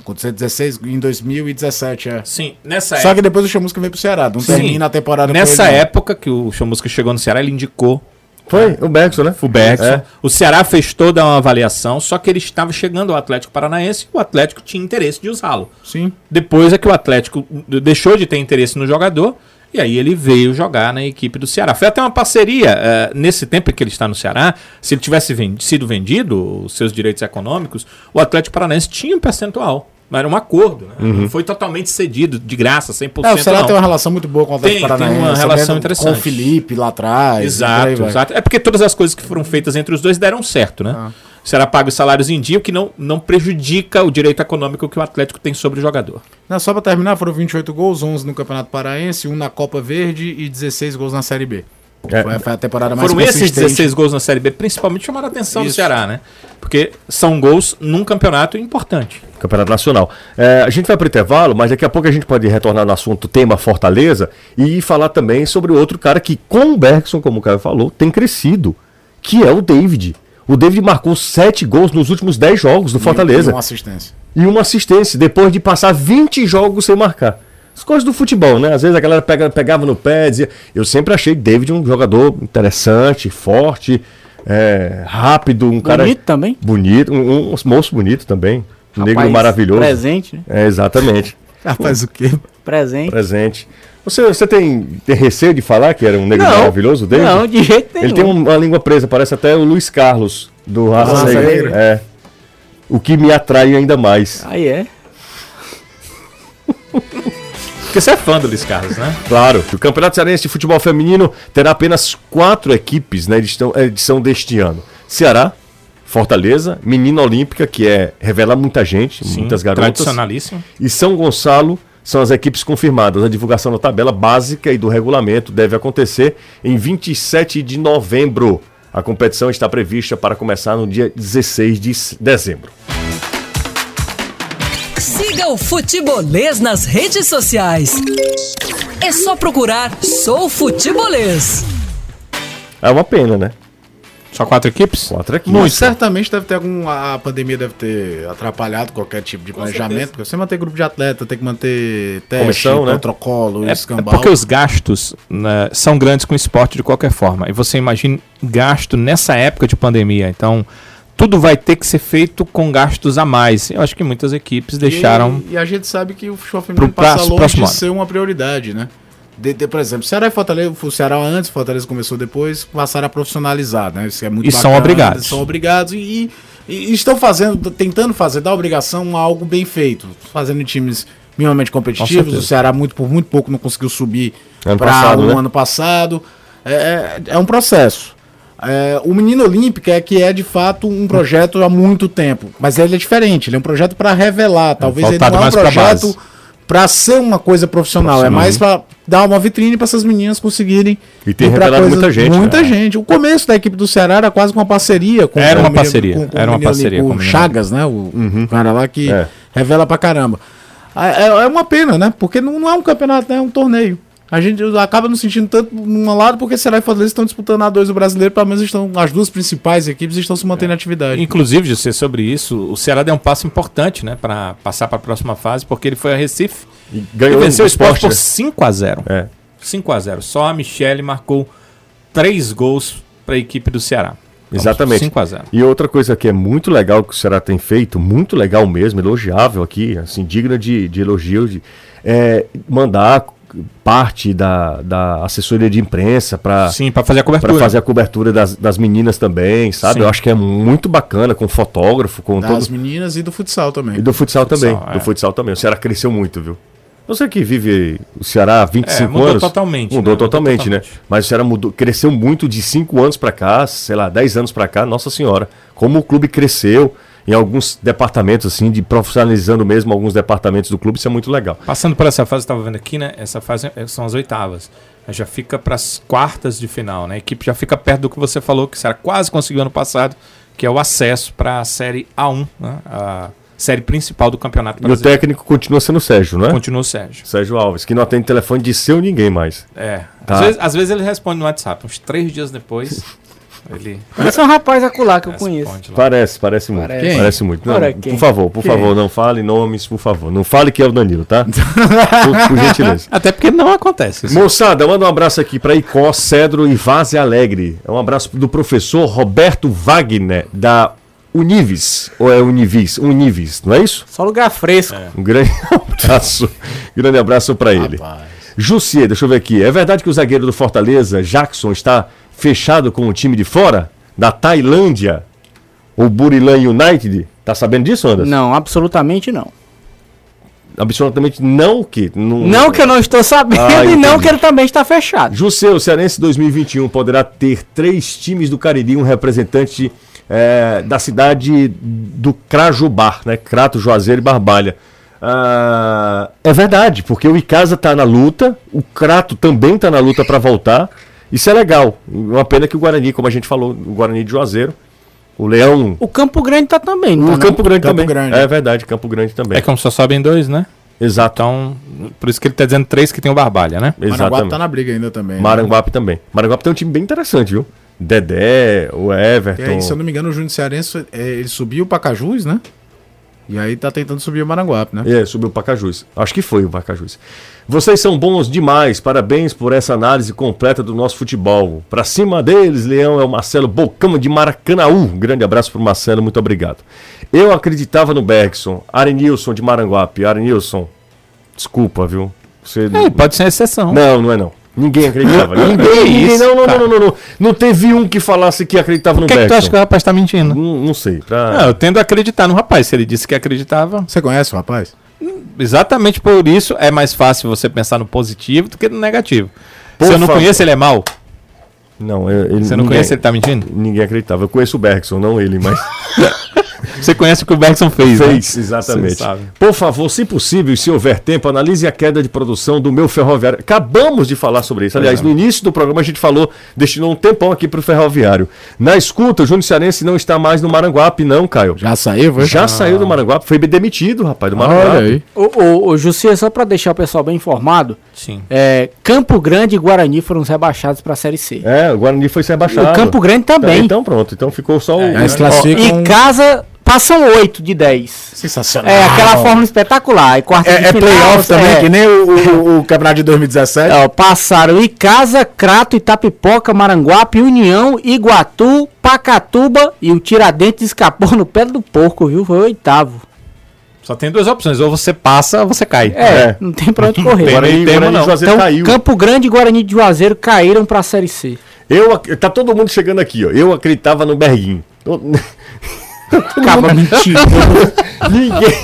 Aconteceu 16 em 2017, é.
Sim, nessa
Só que depois o Chamusca veio pro Ceará. Não
Sim.
termina a temporada com
Nessa
ele, não.
época que o Chamusca chegou no Ceará, ele indicou
Foi o Bergson, né?
o Bergson.
É.
O Ceará fez toda uma avaliação, só que ele estava chegando ao Atlético Paranaense e o Atlético tinha interesse de usá-lo.
Sim.
Depois é que o Atlético deixou de ter interesse no jogador e aí ele veio jogar na equipe do Ceará. Foi até uma parceria eh, nesse tempo em que ele está no Ceará. Se ele tivesse sido vendido, os seus direitos econômicos, o Atlético Paranaense tinha um percentual. Mas era um acordo, né?
Uhum.
Não foi totalmente cedido, de graça, 100%.
É, o Ceará
não.
tem uma relação muito boa com o Atlético
Tem, tem
Paranaense.
uma relação
mesmo
interessante.
Com o Felipe lá atrás.
Exato, exato. É porque todas as coisas que foram feitas entre os dois deram certo, né?
Ah.
O Ceará paga os salários em dia, o que não, não prejudica o direito econômico que o Atlético tem sobre o jogador.
Não, só pra terminar, foram 28 gols, 11 no Campeonato Paraense, um na Copa Verde e 16 gols na Série B.
É.
Foi, a temporada mais
Foram esses
consistente.
16 gols na Série B, principalmente chamaram a atenção do
Isso.
Ceará, né? Porque são gols num campeonato importante.
Campeonato Nacional. É, a gente vai para o intervalo, mas daqui a pouco a gente pode retornar no assunto tema Fortaleza e falar também sobre outro cara que, com o Bergson, como o Caio falou, tem crescido, que é o David. O David marcou sete gols nos últimos 10 jogos do Fortaleza
E uma assistência.
e uma assistência, depois de passar 20 jogos sem marcar. As coisas do futebol, né? Às vezes a galera pega- pegava no pé, dizia. Eu sempre achei David um jogador interessante, forte, é, rápido, um cara.
Bonito também.
Bonito, um, um moço bonito também. Um negro
Rapaz,
maravilhoso.
Presente, né?
É, exatamente. (laughs)
Rapaz, o quê?
Presente.
Presente. Você, você tem, tem receio de falar que era um negro maravilhoso, David?
Não, de jeito nenhum.
Ele tem um- uma língua presa, parece até o Luiz Carlos, do Raça
Raça
Negra.
Negra.
É. O que me atrai ainda mais.
Aí é. (laughs)
Porque você é fã do Luiz Carlos, né?
Claro. O Campeonato Cearense de Futebol Feminino terá apenas quatro equipes na edição, edição deste ano: Ceará, Fortaleza, Menina Olímpica, que é revela muita gente, muitas garotas,
Tradicionalíssimo.
e São Gonçalo. São as equipes confirmadas. A divulgação da tabela básica e do regulamento deve acontecer em 27 de novembro. A competição está prevista para começar no dia 16 de dezembro.
Siga o Futebolês nas redes sociais. É só procurar Sou Futebolês.
É uma pena, né?
Só quatro equipes?
Quatro equipes.
Muito. Certamente deve ter algum. A pandemia deve ter atrapalhado qualquer tipo de planejamento. Porque você manter grupo de atleta, tem que manter teste,
Comissão, né?
protocolo,
É, é
escambau.
porque os gastos né, são grandes com o esporte de qualquer forma. E você imagina gasto nessa época de pandemia. Então, tudo vai ter que ser feito com gastos a mais. Eu acho que muitas equipes deixaram.
E, e a gente sabe que o futebol feminino passa longe de
ano.
ser uma prioridade, né? De, de- por exemplo, Ceará e Fortaleza, o Ceará antes, Fortaleza começou depois, passaram a profissionalizar, né? Isso é muito
E são obrigados.
São obrigados e, e- e estão fazendo, tentando fazer da obrigação algo bem feito, fazendo times minimamente competitivos.
certeza.
O Ceará muito por muito pouco não conseguiu subir para o
né?
ano passado. É, é, é um processo. É, o Menino Olímpico é que é de fato um projeto há muito tempo, mas ele é diferente. Ele é um projeto para revelar. Talvez ele
voltado
não é um projeto. Para ser uma coisa profissional. É mais para dar uma vitrine para essas meninas conseguirem.
E
pra
revelado muita gente,
Muita
né?
gente. O começo da equipe do Ceará era quase com uma parceria com
Era uma parceria,
com- com
era uma
ali,
parceria
com
com o.
Chagas, né? O cara lá que
É.
revela pra caramba. É, é uma pena, né? Porque não, não é um campeonato, né? é um torneio. A gente acaba nos sentindo tanto num lado porque Ceará e Fortaleza estão disputando a dois do brasileiro, pelo menos estão as duas principais equipes estão se mantendo em atividade.
Inclusive, José, sobre isso, o Ceará deu um passo importante, né, para passar para a próxima fase, porque ele foi a Recife
E
e
ganhou
venceu o
o
esporte por 5 a 0
né? É.
5 a 0 Só a Michele marcou três gols para a equipe do Ceará.
Exatamente.
5 a 0
E outra coisa que é muito legal que o Ceará tem feito, muito legal mesmo, elogiável aqui, assim, digna de, de elogio, de, é mandar parte da, da assessoria de imprensa para
Sim, para fazer a
para
cobertura.
fazer a cobertura das, das meninas também, sabe?
Sim.
Eu acho que é muito bacana, com fotógrafo, com
Das
todo...
meninas e do futsal também.
E do futsal,
Futsal,
também.
é.
Do futsal também. O Ceará cresceu muito, viu? Você que vive o Ceará há 25
É, mudou
anos.
totalmente,
Mudou
né? Mudou
totalmente, né?
totalmente.
Mas o Ceará mudou, cresceu muito de 5 anos pra cá, sei lá, 10 anos pra cá, nossa senhora. Como o clube cresceu em alguns departamentos, assim, de profissionalizando mesmo alguns departamentos do clube, isso é muito legal.
Passando por essa fase, estava vendo aqui, né? Essa fase é- são as oitavas. Já fica para as quartas de final, né? A equipe já fica perto do que você falou, que o Ceará quase conseguiu ano passado, que é o acesso para a Série A1, né? A série principal do Campeonato
E o
Brasileiro.
técnico continua sendo o Sérgio, né?
Continua o Sérgio.
Sérgio Alves, que não atende telefone de seu ninguém mais.
É.
Tá.
Às, vezes, às vezes ele responde no WhatsApp. Uns três dias depois, (laughs) ele
Esse é um rapaz acular que eu conheço.
Parece, parece muito.
Parece.
Parece muito. Não, por favor, por
Quem?
favor, não fale nomes, por favor. Não fale que é o Danilo, tá? (laughs) por, por gentileza.
Até porque não acontece isso.
Moçada, manda um abraço aqui para Icó, Cedro e Vaze Alegre. É um abraço do professor Roberto Wagner, da Univis. Ou é Univis? Univis, não é isso?
Só lugar fresco.
Um grande (laughs) abraço. grande abraço para ele. Jussier, deixa eu ver aqui. É verdade que o zagueiro do Fortaleza, Jackson, está fechado com o time de fora? Da Tailândia? O Burilan United? Tá sabendo disso, Anderson?
Não, absolutamente não.
Absolutamente não o quê?
Não que eu não estou sabendo
Ah, (laughs)
e não que ele também está fechado.
Jusseu, o Cearense 2021 poderá ter três times do Cariri, um representante eh, da cidade do Crajubar, né? Crato, Juazeiro e Barbalha. Ah, é verdade, porque o Icasa tá na luta, o Crato também tá na luta para voltar. Isso é legal. Uma pena que o Guarani, como a gente falou, o Guarani de Juazeiro, o Leão,
O Campo Grande tá também, não
o
tá, não?
Campo Grande
Campo
também.
Grande.
É verdade, Campo Grande também.
É como só sobem dois, né?
Exato.
Então, por isso que ele tá dizendo três que tem o Barbalha, né?
Maranguape tá na briga ainda também. né?
Maranguape também. Maranguape tem um time bem interessante, viu? Dedé, o Everton.
aí, se eu não me engano, o Júnior Cearense, é, ele subiu o Pacajus, né? E aí tá tentando subir o Maranguape, né?
É, subiu o Pacajus. Acho que foi o Pacajus. Vocês são bons demais. Parabéns por essa análise completa do nosso futebol. Pra cima deles, Leão, é o Marcelo Bocama de Maracanaú. Grande abraço pro Marcelo, muito obrigado. Eu acreditava no Bergson. Arenilson de Maranguape. Arenilson, desculpa, viu? Você...
É, pode ser exceção.
Não, não é não. Ninguém acreditava. ninguém, ninguém.
isso,
Não, não, não, não, não, não. Não teve um que falasse que acreditava no
Por que, que tu acha que o rapaz tá mentindo?
Não, não sei. Pra...
Não, eu tendo a acreditar no rapaz. Se ele disse que acreditava,
Você conhece o rapaz?
exatamente por isso é mais fácil você pensar no positivo do que no negativo.
Por
Se eu não
favor.
conheço, ele é mau.
Não, eu- ele,
Você não
ninguém-
conhece, ele tá mentindo?
Ninguém acreditava. Eu conheço o Bergson, não ele, mas. (laughs)
Você conhece o que o Bergson fez, né?
Fez, exatamente.
Você sabe.
Por favor, se possível, se houver tempo, analise a queda de produção do meu ferroviário. Acabamos de falar sobre isso. Aliás, no início do programa a gente falou, destinou um tempão aqui pro ferroviário. Na escuta, o Júnior Cearense não está mais no Maranguape, não, Caio.
Já saiu, foi?
Já saiu do Maranguape, foi demitido, rapaz, do
Olha
Maranguape.
aí.
O, o, o Jussi, só pra deixar o pessoal bem informado,
Sim.
é, Campo Grande e Guarani foram os rebaixados pra Série C.
É, o Guarani foi rebaixado.
o Campo Grande também.
Então pronto, então ficou só o.
Mas
Ó,
classificam...
e Casa passam 8 de 10.
Sensacional.
É aquela fórmula espetacular. E quarta de
É, é
final,
playoff também,
é.
que nem o, o, o campeonato de 2017.
É, passaram Icasa, Crato, Itapipoca, Maranguape, União, Iguatu, Pacatuba e o Tiradentes escapou no pé do porco, viu? Foi o oitavo.
Só tem duas opções, ou você passa ou você cai.
É,
É.
não tem pra onde correr.
Tem
Guarani de
não.
Juazeiro
Então,
caiu.
Campo Grande e Guarani de Juazeiro caíram pra Série C.
Eu, tá todo mundo chegando aqui, ó. Eu acreditava no Berguinho. (laughs) (laughs)
Acaba mentindo. (laughs)
ninguém,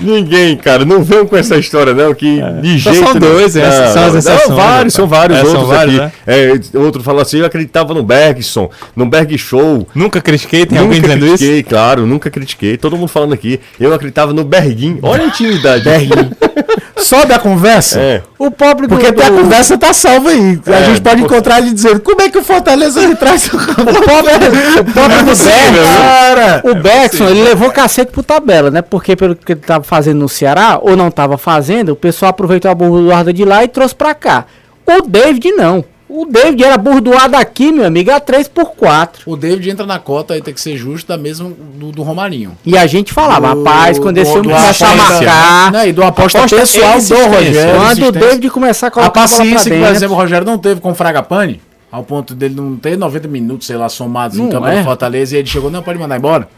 ninguém, cara, não venham com essa história, não, que de
Só
jeito
são
nenhum.
dois, essas
Não,
são as exceções,
Não, vários,
né?
são vários
É, são
outros
vários,
aqui. É, outro fala assim, eu acreditava no Bergson, no Berg Show.
Nunca critiquei, tem alguém
nunca
dizendo isso?
critiquei, claro, nunca critiquei. Todo mundo falando aqui. Eu acreditava no Berguinho. Olha a intimidade. Berguinho. (laughs)
Sobe a conversa.
É.
O pobre do,
Porque até a
do-
conversa tá salva aí.
É,
a gente pode encontrar ele dizendo como é que o Fortaleza me traz o
pobre, (laughs) o pobre do Bergson.
cara.
O Bergson, ele levou cacete pro tabela, né? Porque pelo que ele tava fazendo no Ceará, ou não tava fazendo, o pessoal aproveitou a burdoada de lá e trouxe pra cá. O David não. O David era burdoado aqui, meu amigo, a 3x4.
O David entra na cota aí, tem que ser justo, da mesma do, do Romarinho.
E a gente falava,
Do-
rapaz, quando esse homem
do
começar a marcar.
né? E do aposta,
aposta
pessoal do. Rogério.
Quando o. David começar a
A
colocar a bola pra
paciência que, por exemplo, o Rogério não teve com o Fragapane, ao ponto dele não ter 90 minutos, sei lá, somados em
Não
campo
é.
do Fortaleza, e ele chegou, não, pode mandar embora.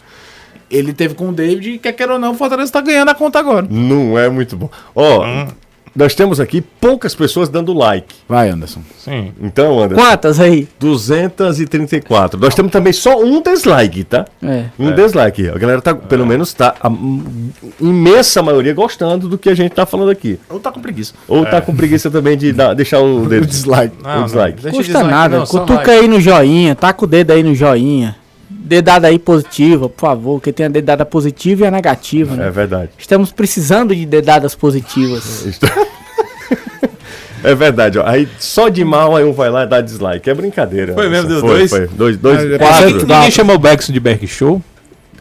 Ele teve com o David, e quer queira ou não, o Fortaleza tá ganhando a conta agora.
Não é muito bom. Ó, nós temos aqui poucas pessoas dando like.
Vai, Anderson.
Sim.
Então, Anderson,
Quantas aí?
234. Nós temos também só um dislike, tá?
É.
Um dislike. A galera tá, pelo menos, tá a imensa maioria gostando do que a gente tá falando aqui.
Ou tá com preguiça.
Ou tá com preguiça também de dar- deixar o (laughs) dedo.
Dislike.
o dislike.
deixa
Custa
dislike,
nada.
não,
Cutuca
like.
aí no joinha, taca o dedo aí no joinha. Dedada aí positiva, por favor, que tem a dedada positiva e a negativa, né?
É verdade.
Estamos precisando de dedadas positivas. (laughs) (laughs)
É verdade, ó. Aí só de mal aí um vai lá e dá dislike. É brincadeira.
Foi mesmo, deu dois?
Foi, dois, dois,
Ah,
quatro.
Ninguém, ninguém chamou o Bergson de Berg Show?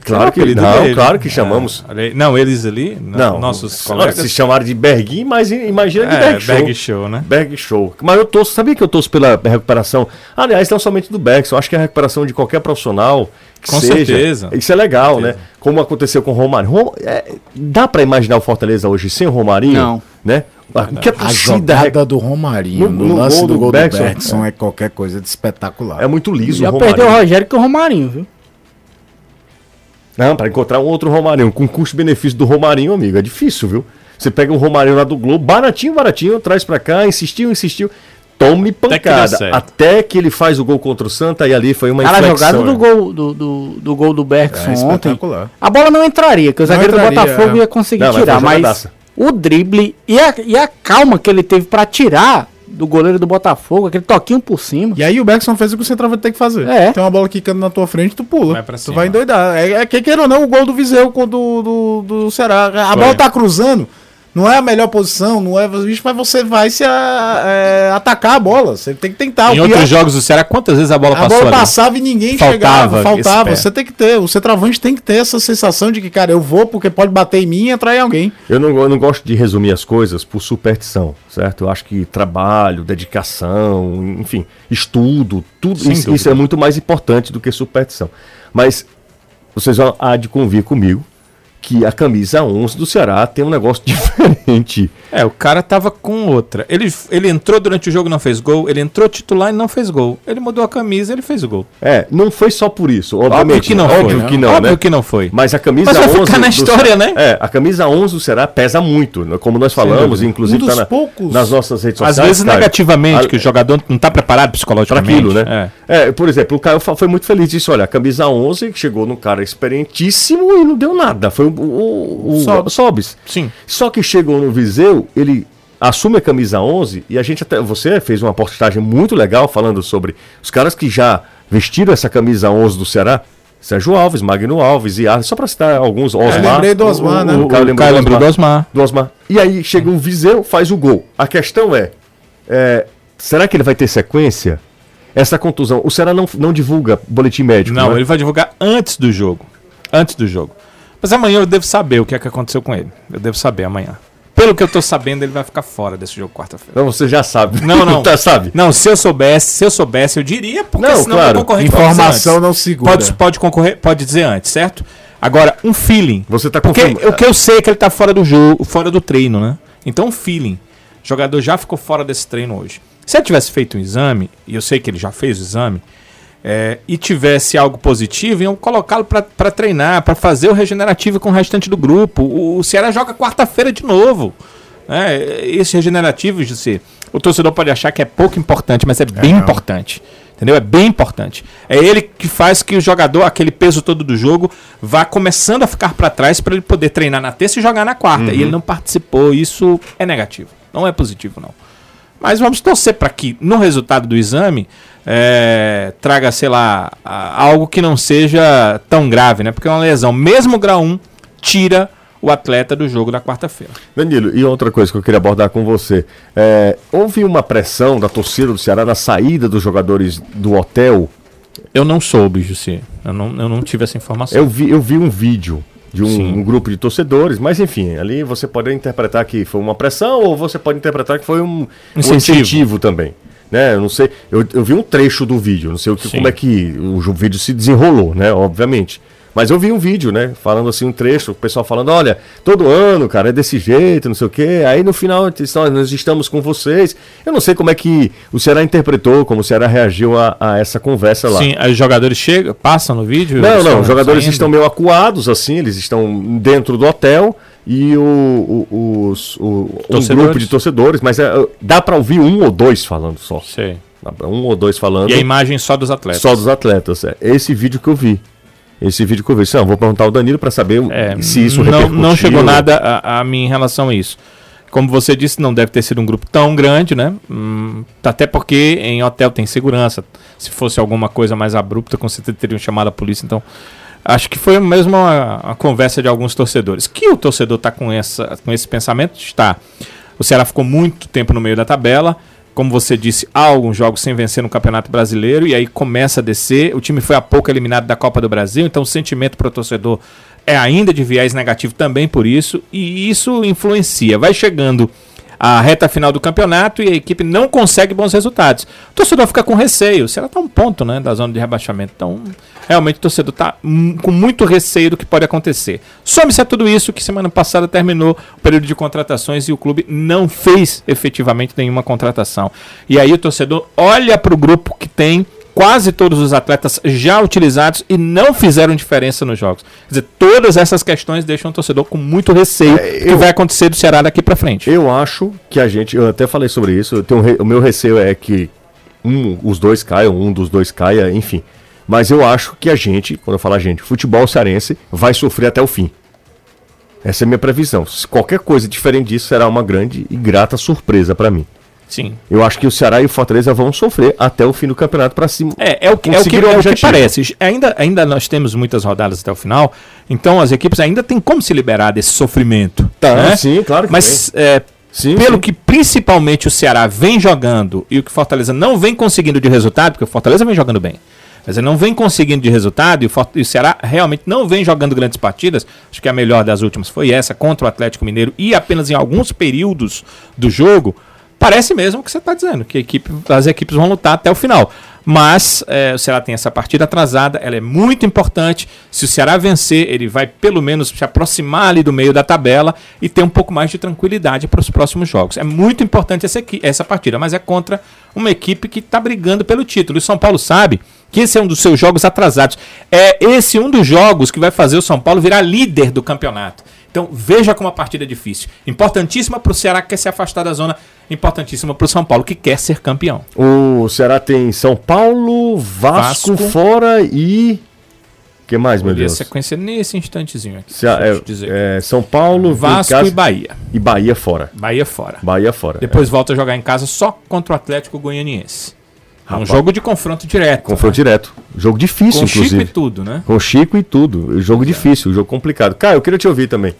Claro que não,
dele.
claro que chamamos.
É, não, eles ali,
Não,
nossos colegas.
se chamaram de Berguinho, mas imagina de
É,
Berg Show.
Berg Show, né?
Berg Show. Mas eu torço, sabia que eu torço pela recuperação? Aliás, não somente do Bergson, acho que a recuperação de qualquer profissional. Que
Com
seja,
certeza.
Isso é legal, né? Como aconteceu com o Romário. Rom- é, dá pra imaginar o Fortaleza hoje sem o Romarinho?
Não.
Né? A, que a
A jogada do Romarinho
No-
no, lance
gol
do
do
gol do
Bergson,
Bergson é qualquer coisa de espetacular.
é muito liso
Já
o
perdeu o
Romarinho.
Rogério que o Romarinho, viu?
Não, pra encontrar um outro Romarinho com custo-benefício do Romarinho, amigo, é difícil, viu? Você pega um Romarinho lá do Globo, baratinho, baratinho, traz pra cá, insistiu, insistiu. Tome
que
pancada.
certo.
Até que ele faz o gol contra o Santa e ali foi uma
Cara, a jogada do gol do, do, do gol do Bergson
É
ontem.
espetacular.
A bola não entraria, que o zagueiro do Botafogo
é.
ia conseguir
Não, mas
tirar, mas
jogadaça.
o drible e a, e a calma que ele teve pra tirar do goleiro do Botafogo, aquele toquinho por cima.
E aí o Bergson fez o que o centroavante tem que fazer.
É.
Tem uma bola quicando na tua frente, tu pula.
Vai pra
tu
cima.
vai endoidar. É, é que queira ou não, o gol do Viseu com o do, do, do Ceará. A
Foi.
bola tá cruzando. Não é a melhor posição, não é. Mas você vai se a- é, atacar a bola. Você tem que tentar.
Em
O pior-
outros jogos do Ceará, quantas vezes a bola
a
passou
bola
ali?
passava e ninguém
Faltava
chegava, faltava. Você tem que ter, o centroavante tem que ter essa sensação de que, cara, eu vou porque pode bater em mim e entrar em alguém.
Eu não, eu não gosto de resumir as coisas por superstição, certo? Eu acho que trabalho, dedicação, enfim, estudo, tudo
Sem
isso,
dúvida.
isso é muito mais importante do que superstição. Mas vocês vão há de convir comigo que a camisa 11 do Ceará tem um negócio (laughs) diferente.
É, o cara tava com outra. Ele, ele entrou durante o jogo e não fez gol. Ele entrou titular e não fez gol. Ele mudou a camisa e ele fez o gol.
É, não foi só por isso, obviamente.
Óbvio que não
óbvio
foi.
que não,
Óbvio
né?
que não foi.
Mas a camisa
Mas vai
11
ficar na
do
história,
Ce-
né?
É, a camisa 11 do Ceará pesa muito, né? como nós falamos, inclusive
Um
tá
dos
na-
poucos-
nas nossas redes
Às
sociais.
vezes
Caio.
negativamente,
A-
que o jogador não tá preparado
para
psicologicamente.
aquilo, né? É. por exemplo, o Caio foi muito feliz disso. Olha, a camisa 11 chegou num cara experientíssimo e não deu nada. Foi o, o, o.
Sobs.
Sim.
Só que chegou no Viseu, ele assume a camisa 11 e a gente até. Você fez uma postagem muito legal falando sobre os caras que já vestiram essa camisa 11 do Ceará. Sérgio Alves, Magno Alves e Arles, só para citar alguns. Osmar.
lembrei do Osmar, né?
O,
O
Caio lembrou
lembrou
Osmar
do Osmar.
do Osmar. E aí chega o Viseu, faz o gol. A questão é, é, será que ele vai ter sequência? Essa contusão, o Ceará não, não divulga boletim médico,
Não,
né?
ele vai divulgar antes do jogo. Antes do jogo. Mas amanhã eu devo saber o que é que aconteceu com ele. Eu devo saber amanhã. Pelo que eu tô sabendo, ele vai ficar fora desse jogo quarta-feira.
Não, você já sabe.
Não, não. (laughs)
tá, sabe?
Não, se eu soubesse, se eu soubesse, eu diria, porque
Não,
senão
claro.
eu concorrer
Informação não segura.
Pode, pode concorrer, pode dizer antes, certo? Agora, um feeling.
Você tá
Porque
confirmando.
o que eu sei é que ele tá fora do jogo, fora do treino, né? Então, um feeling. O jogador já ficou fora desse treino hoje. Se ele tivesse feito um exame, e eu sei que ele já fez o exame, é, e tivesse algo positivo, iam colocá-lo para treinar, para fazer o regenerativo com o restante do grupo. O, o Ceará joga quarta-feira de novo. Né? Esse regenerativo, José, o torcedor pode achar que é pouco importante, mas é bem
não.
importante. Entendeu? É bem importante. É ele que faz que o jogador, aquele peso todo do jogo, vá começando a ficar para trás para ele poder treinar na terça e jogar na quarta. E ele não participou. Isso é negativo. Não é positivo, não. Mas vamos torcer para que no resultado do exame é, traga, sei lá, algo que não seja tão grave, né? Porque uma lesão, mesmo grau 1, tira o atleta do jogo da quarta-feira.
Danilo, e outra coisa que eu queria abordar com você. É, houve uma pressão da torcida do Ceará na saída dos jogadores do hotel.
Eu não soube, Jussi. Eu não, eu não tive essa informação.
Eu vi, eu vi um vídeo de um, um grupo de torcedores, mas enfim, ali você pode interpretar que foi uma pressão ou você pode interpretar que foi um, um
Incentivo.
incentivo também. Né? Eu não sei, eu, eu vi um trecho do vídeo, não sei o que, como é que o, jo- vídeo se desenrolou, né? Obviamente. Mas eu vi um vídeo, né? Falando assim, um trecho, o pessoal falando, olha, todo ano, cara, é desse jeito, não sei o quê. Aí no final, nós estamos com vocês. Eu não sei como é que o Ceará interpretou, como o Ceará reagiu a, a essa conversa lá.
Sim, os jogadores chegam, passam no vídeo?
Não, não, os jogadores
saindo?
estão meio acuados, assim, eles estão dentro do hotel e o, o, os, o- um grupo de torcedores, mas é, dá pra ouvir um ou dois falando só. Pra Um ou dois falando
E a imagem só dos atletas.
só dos atletas. É. Esse vídeo que eu vi. Esse vídeo que eu vi. Não, vou perguntar ao Danilo pra saber
É,
se isso
não, não chegou nada a, a mim em relação a isso. Como você disse, não deve ter sido um grupo tão grande, né? Hum, até porque em hotel tem segurança. Se fosse alguma coisa mais abrupta, com certeza teriam chamado a polícia. Então, acho que foi mesmo uma, uma conversa de alguns torcedores. Que o torcedor está com, essa, com esse pensamento? Está. O Ceará ficou muito tempo no meio da tabela. Como você disse, há alguns jogos sem vencer no Campeonato Brasileiro e aí começa a descer. O time foi há pouco eliminado da Copa do Brasil, então o sentimento para o torcedor é ainda de viés negativo também por isso, e isso influencia. Vai chegando a reta final do campeonato e a equipe não consegue bons resultados. O torcedor fica com receio. Será que tá um ponto né, da zona de rebaixamento? Então, realmente o torcedor está com muito receio do que pode acontecer. Some-se a tudo isso que semana passada terminou o período de contratações e o clube não fez efetivamente nenhuma contratação. E aí o torcedor olha para o grupo que tem quase todos os atletas já utilizados e não fizeram diferença nos jogos. Quer dizer, todas essas questões deixam o torcedor com muito receio
É,
do que
eu-
vai acontecer do Ceará daqui para frente.
Eu acho que a gente, eu até falei sobre isso, eu tenho, o meu receio é que um, os dois caiam, um dos dois caia, enfim. Mas eu acho que a gente, quando eu falo a gente, futebol cearense vai sofrer até o fim. Essa é a minha previsão. Se qualquer coisa diferente disso será uma grande e grata surpresa pra mim.
Sim.
Eu acho que o Ceará e o Fortaleza vão sofrer até o fim do campeoto pra cima.
É, é o que, é o que,
o
é o que parece. Ainda, ainda nós temos muitas rodadas até o final, então as equipes ainda têm como se liberar desse sofrimento.
Tá,
né?
sim, claro que
Mas é,
Sim,
pelo
sim.
que principalmente o Ceará vem jogando e o que o Fortaleza não vem conseguindo de resultado, porque o Fortaleza vem jogando bem. Mas ele não vem conseguindo de resultado e o, e o Ceará realmente não vem jogando grandes partidas. Acho que a melhor das últimas foi essa contra o Atlético Mineiro e apenas em alguns períodos do jogo. Parece mesmo o que você está dizendo, que equipe, as equipes vão lutar até o final. Mas é, o Ceará tem essa partida atrasada, ela é muito importante. Se o Ceará vencer, ele vai pelo menos se aproximar ali do meio da tabela e ter um pouco mais de tranquilidade para os próximos jogos. É muito importante essa, essa partida, mas é contra uma equipe que está brigando pelo título. E o São Paulo sabe que esse é um dos seus jogos atrasados. É esse um dos jogos que vai fazer o São Paulo virar líder do campeonato. Então veja como a partida é difícil. Importantíssima para o Ceará que quer se afastar da zona, importantíssima para o São Paulo que quer ser campeão.
O Ceará tem São Paulo, Vasco,
Vasco.
fora e. O que mais, meu Deus?
sequência nesse instantezinho aqui. Eu
é, é, São Paulo,
Vasco
casa-
e Bahia.
e Bahia fora.
Bahia fora.
Bahia fora.
Depois volta a jogar em casa só contra o Atlético Goianiense. É um
Rapaz.
jogo de confronto direto.
Confronto
né?
direto. Jogo difícil,
Com Chico
inclusive.
e tudo, né?
Com Chico e tudo. Jogo difícil, jogo complicado. Cara, eu queria te ouvir também.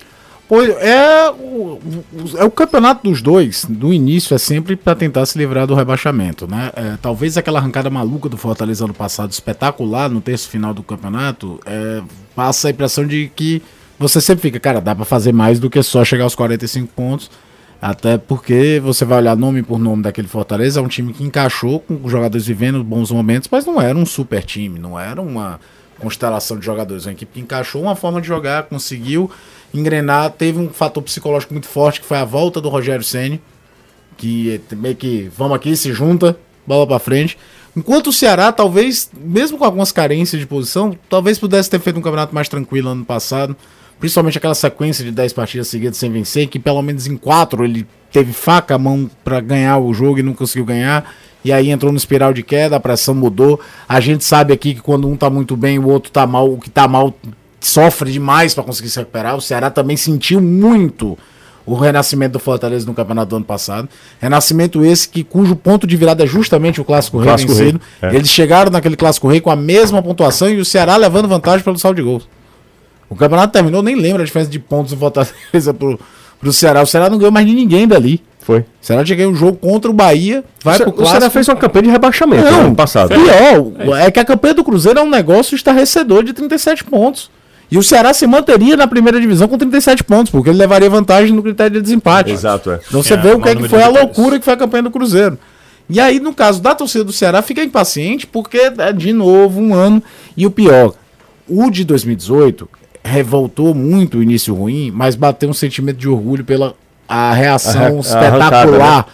Pois é, o, o- é o campeonato dos dois. No início é sempre para tentar se livrar do rebaixamento, né? É, talvez aquela arrancada maluca do Fortaleza ano passado, espetacular no terço final do campeonato, é, passa a impressão de que você sempre fica, cara, dá para fazer mais do que só chegar aos 45 pontos. Até porque você vai olhar nome por nome daquele Fortaleza, é um time que encaixou com jogadores vivendo bons momentos, mas não era um super time, não era uma, constelação de jogadores. Uma equipe que encaixou uma forma de jogar, conseguiu engrenar, teve um fator psicológico muito forte, que foi a volta do Rogério Ceni que é meio que vamos aqui, se junta, bola para frente. Enquanto o Ceará, talvez, mesmo com algumas carências de posição, talvez pudesse ter feito um campeonato mais tranquilo ano passado. Principalmente aquela sequência de 10 partidas seguidas sem vencer, que pelo menos em 4 ele teve faca a mão para ganhar o jogo e não conseguiu ganhar. E aí entrou no espiral de queda, a pressão mudou. A gente sabe aqui que quando um tá muito bem, o outro tá mal, o que tá mal sofre demais para conseguir se recuperar. O Ceará também sentiu muito o renascimento do Fortaleza no campeonato do ano passado. Renascimento esse que cujo ponto de virada é justamente o Clássico Rei
Clássico
vencido.
Rei, é.
Eles chegaram naquele Clássico Rei com a mesma pontuação e o Ceará levando vantagem pelo saldo de gols. O campeonato terminou, nem lembro a diferença de pontos do Fortaleza pro, pro Ceará. O Ceará não ganhou mais de ninguém dali.
Foi.
O Ceará tinha ganho um jogo contra o Bahia, vai
o,
pro
o Ceará
Clássico.
fez uma campanha de rebaixamento
Não,
no ano passado.
Pior, é que a campanha do Cruzeiro é um negócio estarrecedor de 37 pontos. E o Ceará se manteria na primeira divisão com 37 pontos, porque ele levaria vantagem no critério de desempate.
Exato, é.
Então você
É,
vê o que, é que foi a loucura que foi a campanha do Cruzeiro. E aí, no caso da torcida do Ceará, fica impaciente, porque é de novo um ano. E o pior, o de 2018 revoltou muito o início ruim, mas bateu um sentimento de orgulho pela a reação
a
espetacular.
arrancada,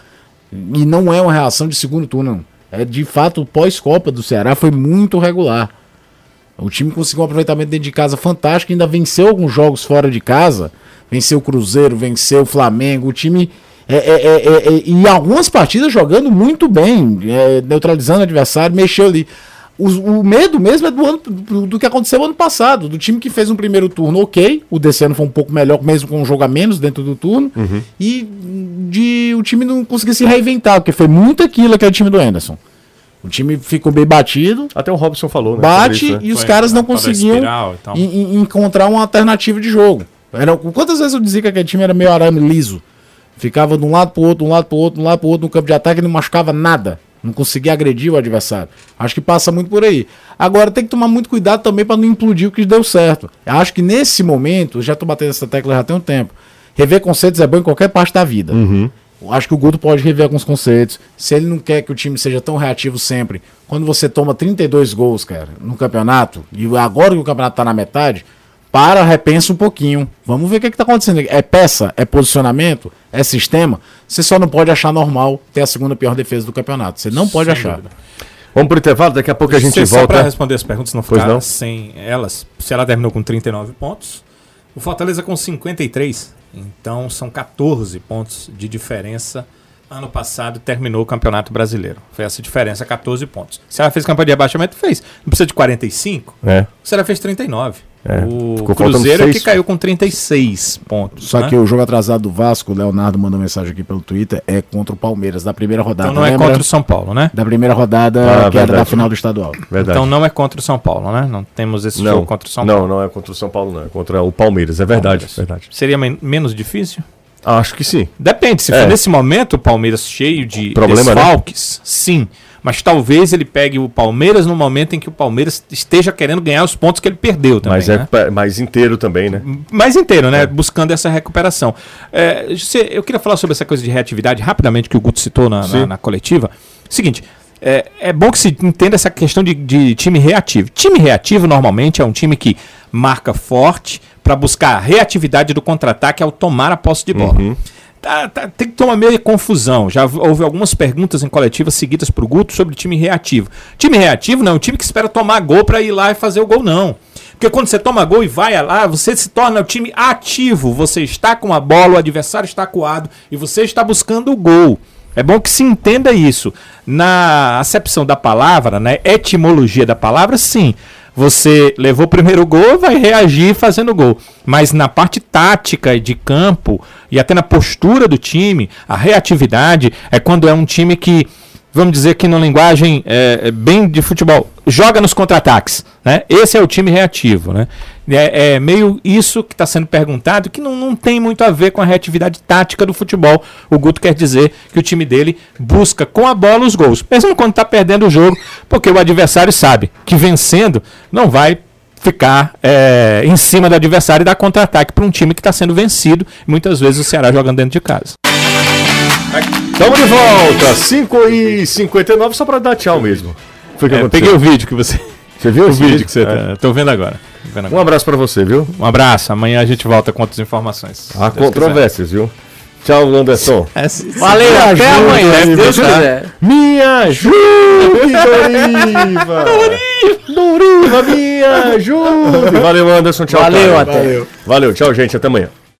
E não é uma reação de segundo turno, não. É de fato o pós-Copa do Ceará foi muito regular. O time conseguiu um aproveitamento dentro de casa fantástico, ainda venceu alguns jogos fora de casa. Venceu o Cruzeiro, venceu o Flamengo. O time. É, é, é, é, é, em algumas partidas jogando muito bem, é, neutralizando o adversário, mexeu ali. O, o medo mesmo é do, ano, do, do que aconteceu ano passado, do time que fez um primeiro turno ok, o desse ano foi um pouco melhor, mesmo com um jogo a menos dentro do turno, e de o time não conseguir se reinventar, porque foi muito aquilo que é o time do Anderson. O time ficou bem batido,
Até o Robson falou, né?
bate
isso, né?
e os
Foi
caras não conseguiam encontrar uma alternativa de jogo. Era, quantas vezes eu dizia que aquele time era meio arame liso? Ficava de um lado pro outro, de um lado pro outro, de um lado pro outro no campo de ataque e não machucava nada. Não conseguia agredir o adversário. Acho que passa muito por aí. Agora tem que tomar muito cuidado também para não implodir o que deu certo. Eu acho que nesse momento, já tô batendo essa tecla já tem um tempo. Rever conceitos é bom em qualquer parte da vida. Eu Acho que o Guto pode rever alguns conceitos. Se ele não quer que o time seja tão reativo sempre, quando você toma 32 gols, cara, no campeonato, e agora que o campeonato tá na metade, para, repensa um pouquinho. Vamos ver o que, que tá acontecendo. É peça? É posicionamento? É sistema? Você só não pode achar normal ter a segunda pior defesa do campeonato. Você não pode
Sem
achar.
dúvida.
Vamos pro intervalo, daqui a pouco a gente
Cê, Só para
volta.
responder as perguntas, não ficar
não.
sem elas. O Ceará terminou com 39 pontos. O Fortaleza com 53. Então são 14 pontos de diferença. Ano passado terminou o Campeonato Brasileiro. Foi essa diferença, 14 pontos. O Ceará fez campanha de rebaixamento? Fez. Não precisa de 45?
É.
O Ceará fez 39.
É,
O Cruzeiro é que
seis.
caiu com 36 pontos.
Só
né?
que o jogo atrasado do Vasco, o Leonardo mandou mensagem aqui pelo Twitter, é contra o Palmeiras, da primeira rodada.
Então não é
Lembra?
contra o São Paulo, né?
Da primeira rodada,
Ah,
que era da
verdade.
final do estadual.
Verdade.
Então não é contra o São Paulo, né? Não temos esse
não,
jogo contra o São
não,
Paulo.
não é contra o São Paulo, não. É contra o Palmeiras. É verdade.
Palmeiras.
verdade.
Seria men- menos difícil?
Acho que sim.
Depende, se
É.
for nesse momento o Palmeiras cheio de
Problema, né?
desfalques, sim. Mas talvez ele pegue o Palmeiras no momento em que o Palmeiras esteja querendo ganhar os pontos que ele perdeu também.
Mas
né?
é mais inteiro também, né?
mais inteiro, né? Buscando essa recuperação. É, eu queria falar sobre essa coisa de reatividade rapidamente que o Guto citou na, na- na coletiva. Seguinte. É, é bom que se entenda essa questão de, de time reativo. Time reativo normalmente é um time que marca forte para buscar a reatividade do contra-ataque ao tomar a posse de bola. Tá- tá- tem que tomar meio confusão. Já houve algumas perguntas em coletivas seguidas pro Guto sobre time reativo. Time reativo não é um time que espera tomar gol para ir lá e fazer o gol, não. Porque quando você toma gol e vai lá, você se torna o time ativo. Você está com a bola, o adversário está coado e você está buscando o gol. É bom que se entenda isso. Na acepção da palavra, na etimologia da palavra, sim. Você levou o primeiro gol, vai reagir fazendo gol. Mas na parte tática de campo e até na postura do time, a reatividade é quando é um time que, vamos dizer que na linguagem é, é bem de futebol, joga nos contra-ataques. Né? Esse é o time reativo. Né? É, é meio isso que está sendo perguntado, que não, não tem muito a ver com a reatividade tática do futebol. O Guto quer dizer que o time dele busca com a bola os gols, mesmo quando está perdendo o jogo, porque o adversário sabe que vencendo não vai ficar é, em cima do adversário e dar contra-ataque para um time que está sendo vencido, muitas vezes o Ceará jogando dentro de casa.
Estamos de volta, 5 e 59 só pra dar tchau mesmo. Foi que
É,
aconteceu.
peguei o vídeo que você.
Você viu (laughs)
O
esse
vídeo que você
É.
tá. Tô vendo agora. Vendo
Um
agora.
abraço pra você, viu?
Um abraço. Amanhã a gente volta com outras informações.
Há
se Deus
controvérsias, viu? Tchau, Anderson.
quiser. É, se- se-
Valeu,
Me
até amanhã, se Deus quiser.
Me ajude, Doriva! Doriva, me ajude! Valeu, Anderson. Tchau,
Valeu,
cara.
até.
Valeu, tchau, gente. Até amanhã.